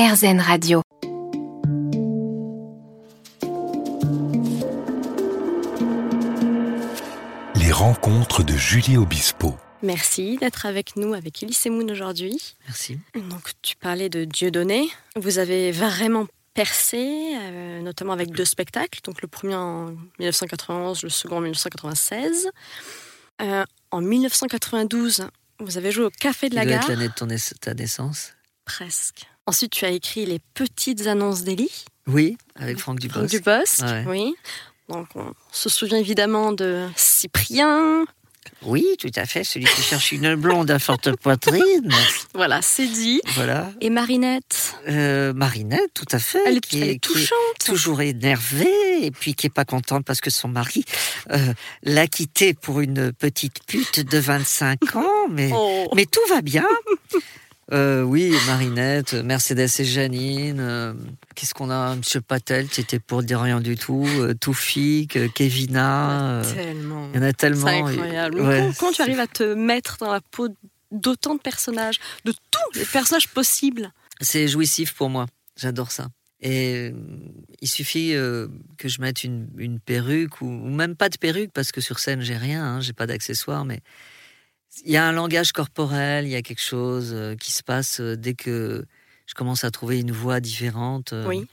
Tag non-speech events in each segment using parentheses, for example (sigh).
RZN Radio. Les rencontres de Julie Obispo. Merci d'être avec nous, avec Elise Moon aujourd'hui. Merci. Donc, tu parlais de Dieudonné. Vous avez vraiment percé, euh, notamment avec deux spectacles. Donc, le premier en 1991, le second en 1996. Euh, en 1992, vous avez joué au Café de la Gare. être l'année de ton ta naissance. Presque. Ensuite, tu as écrit Les petites annonces d'Élie. Oui, avec Franck Dubosc. Franck Dubosc, Ouais. oui. Donc, on se souvient évidemment de Cyprien. Oui, tout à fait. Celui qui cherche une blonde à forte (laughs) poitrine. Voilà, c'est dit. Voilà. Et Marinette. Euh, Marinette, tout à fait. Elle, qui elle est qui touchante. toujours énervée et puis qui est pas contente parce que son mari euh, l'a quittée pour une petite pute de 25 ans. Mais, Oh. mais tout va bien. (laughs) Euh, oui, Marinette, Mercedes et Janine. euh, Qu'est-ce qu'on a? Monsieur Patel, qui était pour dire rien du tout. Euh, Toufik, euh, Kevina. Tellement. Il y en a tellement. C'est incroyable. Ouais, comment, comment tu arrives à te mettre dans la peau d'autant de personnages, de tous les personnages possibles C'est jouissif pour moi. J'adore ça. Et il suffit euh, que je mette une, une perruque ou, ou même pas de perruque parce que sur scène j'ai rien, hein, j'ai pas d'accessoires, mais il y a un langage corporel, il y a quelque chose euh, qui se passe euh, dès que je commence à trouver une voix différente. euh, Oui.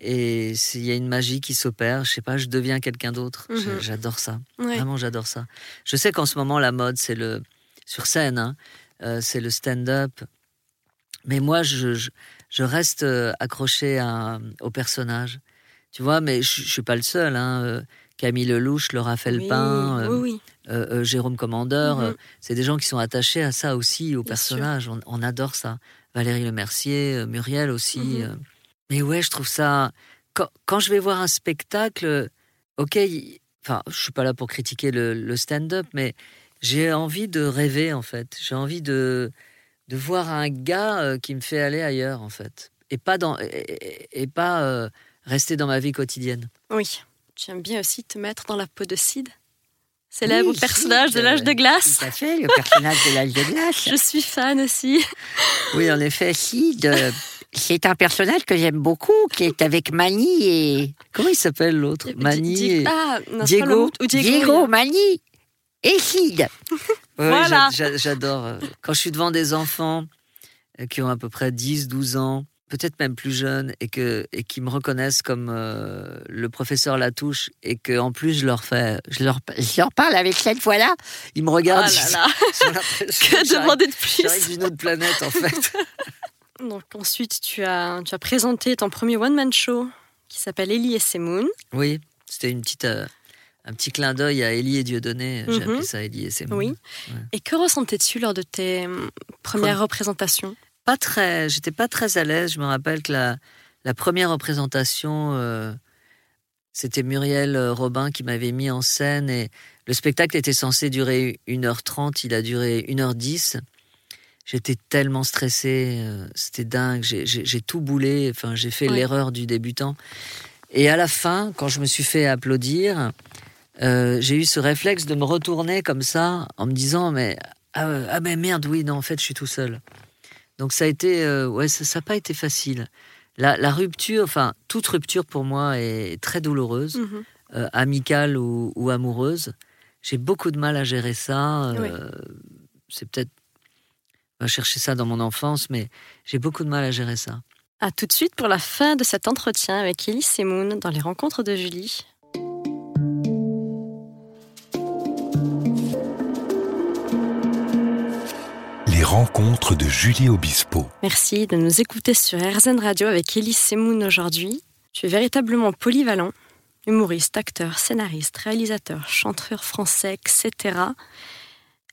Et il y a une magie qui s'opère. Je sais pas, je deviens quelqu'un d'autre. Mhm. J'adore ça. Ouais. Vraiment, j'adore ça. Je sais qu'en ce moment, la mode, c'est le. Sur scène, hein, euh, c'est le stand-up. Mais moi, je, je, je reste accroché au personnage. Tu vois, mais je, je suis pas le seul. Hein. Camille Lelouch, Laura Felpin, oui, euh, oui, oui. euh, euh, Jérôme Commandeur, Mhm. c'est des gens qui sont attachés à ça aussi, au Bien personnage. On, on adore ça. Valérie Lemercier, Muriel aussi. Mhm. Mais ouais, je trouve ça. Quand, quand je vais voir un spectacle, ok, il- enfin, je suis pas là pour critiquer le, le stand-up, mais j'ai envie de rêver en fait. J'ai envie de de voir un gars qui me fait aller ailleurs en fait, et pas dans et, et- et pas euh, rester dans ma vie quotidienne. Oui. Tu aimes bien aussi te mettre dans la peau de Sid Célèbre Oui, personnage Sid, de l'âge euh, de glace. Tout à fait, le personnage de l'âge de glace. (laughs) Je suis fan aussi. Oui, en effet, Sid, euh, c'est un personnage que j'aime beaucoup, qui est avec Mani et... Comment il s'appelle l'autre Mani et... Ah, non, Diego, ou Diego. oui. Mani et Sid. (laughs) Voilà. j'a- j'a- J'adore. euh, Quand je suis devant des enfants qui ont à peu près 10, 12 ans, peut-être même plus jeunes, et, que, et qui me reconnaissent comme euh, le professeur Latouche, et que en plus je leur fais, je leur, je leur parle avec cette voix-là, ils me Oh regardent. là là, (laughs) l'impression que j'arrive- demander de J'arrive plus d'une autre planète en fait. (laughs) Donc ensuite, tu as, tu as présenté ton premier one-man show qui s'appelle Ellie et Semoun. Oui, c'était une petite, euh, un petit clin d'œil à Élie et Dieudonné. J'ai appelé ça Élie et c'est Oui. Et que ressentais-tu lors de tes hum, premières Pre- représentations? Pas très, j'étais pas très à l'aise. Je me rappelle que la, la première représentation, euh, c'était Muriel euh, Robin qui m'avait mis en scène et le spectacle était censé durer 1h30, il a duré 1h10. J'étais tellement stressé, euh, c'était dingue, j'ai- tout boulé, enfin j'ai fait l'erreur du débutant. Et à la fin, quand je me suis fait applaudir, euh, j'ai eu ce réflexe de me retourner comme ça en me disant mais ah, ah mais merde oui non en fait je suis tout seul. Donc ça a été euh, ouais ça n'a pas été facile. La, la rupture, enfin toute rupture pour moi est très douloureuse, Mhm. euh, amicale ou, ou amoureuse. J'ai beaucoup de mal à gérer ça. euh. C'est peut-être on va chercher ça dans mon enfance, mais j'ai beaucoup de mal à gérer ça. À tout de suite pour la fin de cet entretien avec Ellie Semoun dans les rencontres de Julie. Rencontres de Julie Obispo. Merci de nous écouter sur RZN Radio avec Ellie Semoun aujourd'hui. Tu es véritablement polyvalent, humoriste, acteur, scénariste, réalisateur, chanteur français, etc.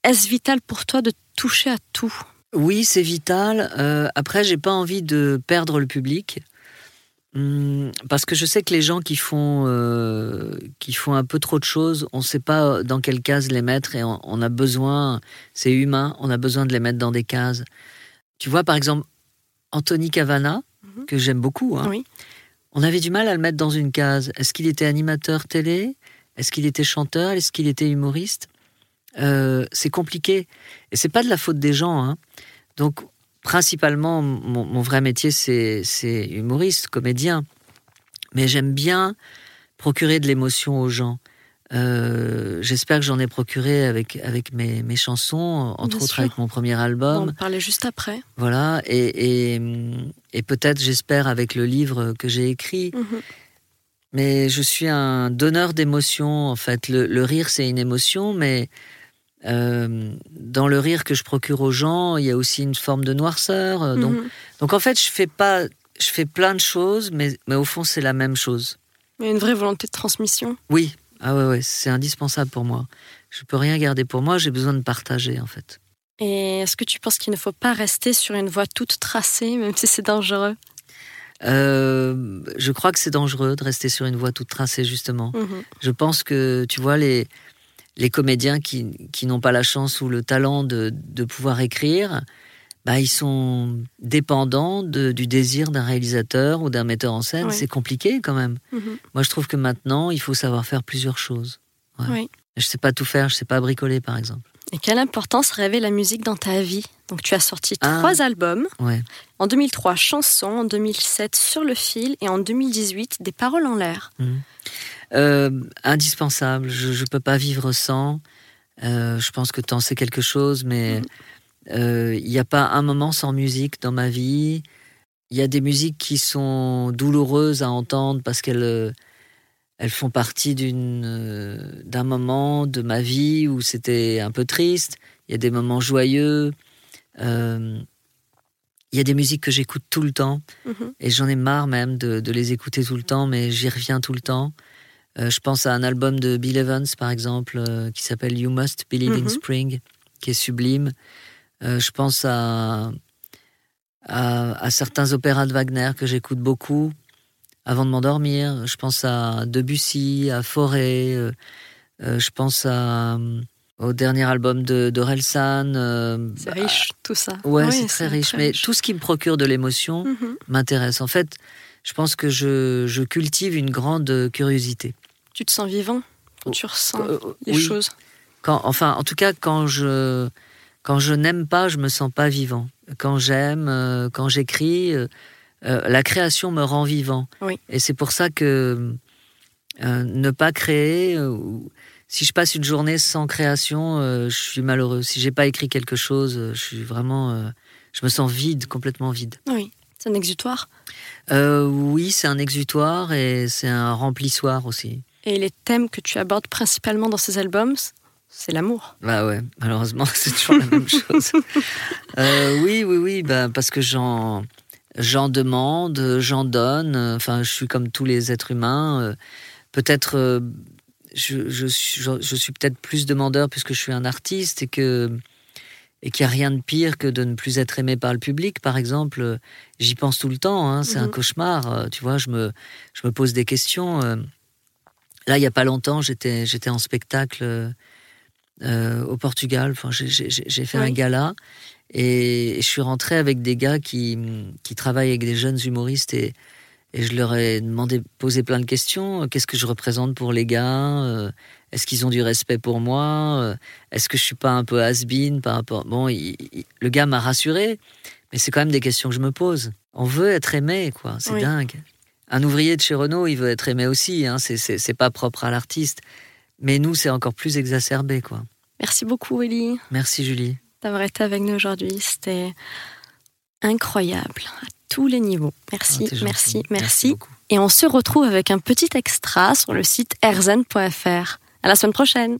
Est-ce vital pour toi de toucher à tout? Oui, c'est vital. Euh, après, j'ai pas envie de perdre le public. Hum, Parce que je sais que les gens qui font, euh, qui font un peu trop de choses, on ne sait pas dans quelle case les mettre et on, on a besoin, c'est humain, on a besoin de les mettre dans des cases. Tu vois, par exemple, Anthony Cavana, Mhm. que j'aime beaucoup, hein, Oui. on avait du mal à le mettre dans une case. Est-ce qu'il était animateur télé? Est-ce qu'il était chanteur? Est-ce qu'il était humoriste? Euh, C'est compliqué. Et c'est pas de la faute des gens. hein. Donc, principalement, mon, vrai métier, c'est humoriste, comédien. Mais j'aime bien procurer de l'émotion aux gens. Euh, j'espère que j'en ai procuré avec, avec mes, mes chansons, entre autres avec mon premier album. On en parler juste après. Voilà, et, et, et peut-être, j'espère, avec le livre que j'ai écrit. Mhm. Mais je suis un donneur d'émotions, en fait. Le, le rire, c'est une émotion, mais euh, dans le rire que je procure aux gens, il y a aussi une forme de noirceur. Euh, donc, mhm. donc en fait, je fais pas, je fais plein de choses, mais, mais au fond, c'est la même chose. Il y a une vraie volonté de transmission. Oui, ah ouais, ouais, c'est indispensable pour moi. Je peux rien garder pour moi, j'ai besoin de partager en fait. Et est-ce que tu penses qu'il ne faut pas rester sur une voie toute tracée, même si c'est dangereux? Euh, Je crois que c'est dangereux de rester sur une voie toute tracée, justement. Mhm. Je pense que, tu vois, les, les comédiens qui, qui n'ont pas la chance ou le talent de, de pouvoir écrire, bah, ils sont dépendants de, du désir d'un réalisateur ou d'un metteur en scène. C'est compliqué quand même. Mhm. Moi, je trouve que maintenant, il faut savoir faire plusieurs choses. Ouais. Je sais pas tout faire, je sais pas bricoler, par exemple. Et quelle importance rêvait la musique dans ta vie Donc, tu as sorti ah. trois albums. Ouais. En 2003, Chansons. En 2007, Sur le fil. Et en 2018, Des paroles en l'air. Mhm. Euh, indispensable. Je ne peux pas vivre sans. Euh, je pense que tu en sais quelque chose, mais il euh, n'y a pas un moment sans musique dans ma vie. Il y a des musiques qui sont douloureuses à entendre parce qu'elles elles font partie d'un moment de ma vie où c'était un peu triste. Il y a des moments joyeux. il y a des musiques que j'écoute tout le temps mm-hmm. et j'en ai marre même de, de, les écouter tout le temps, mais j'y reviens tout le temps. Euh, je pense à un album de Bill Evans, par exemple, euh, qui s'appelle You Must Believe in mhm. Spring, qui est sublime. Euh, je pense à, à, certains opéras de Wagner que j'écoute beaucoup avant de m'endormir. Je pense à Debussy, à Forêt. je pense à, au dernier album de d'Orelsan. c'est riche, tout ça. Ouais, c'est très riche. mais tout ce qui me procure de l'émotion mhm. m'intéresse. En fait, je pense que je, je cultive une grande curiosité. Tu te sens vivant quand tu ressens euh, les choses? Quand, Enfin, en tout cas, quand je, quand je n'aime pas, je me sens pas vivant. Quand j'aime, euh, quand j'écris, euh, la création me rend vivant. Et c'est pour ça que ne pas créer, si je passe une journée sans création, je suis malheureux. Si j'ai pas écrit quelque chose, je suis vraiment, je me sens vide, complètement vide. Oui, c'est un exutoire? oui, c'est un exutoire et c'est un remplissoir aussi. Et les thèmes que tu abordes principalement dans ces albums, c'est l'amour. Bah ouais, malheureusement, (laughs) c'est toujours la même chose. Euh, oui, oui, oui, bah, parce que j'en, j'en demande, j'en donne. Enfin, je suis comme tous les êtres humains. Euh, peut-être, euh, je, je, suis, je suis peut-être plus demandeur puisque je suis un artiste et que et qu'il n'y a rien de pire que de ne plus être aimé par le public, par exemple. J'y pense tout le temps. Hein, c'est un mhm. cauchemar. Tu vois, je me, je me pose des questions. Là, il n'y a pas longtemps, j'étais, j'étais en spectacle euh, au Portugal. Enfin, j'ai, fait un gala et je suis rentré avec des gars qui, qui travaillent avec des jeunes humoristes et, et je leur ai demandé, posé plein de questions. Qu'est-ce que je représente pour les gars? Euh, Est-ce qu'ils ont du respect pour moi? Euh, Est-ce que je suis pas un peu has-been par rapport? Bon, le gars m'a rassuré, mais c'est quand même des questions que je me pose. On veut être aimé, quoi. C'est dingue. Un ouvrier de chez Renault, il veut être aimé aussi. Hein. C'est pas propre à l'artiste. Mais nous, c'est encore plus exacerbé, quoi. Merci beaucoup, Ellie. Merci, Julie. D'avoir été avec nous aujourd'hui. C'était incroyable à tous les niveaux. Merci, ah, merci, merci. Et on se retrouve avec un petit extra sur le site erzen.fr. À la semaine prochaine.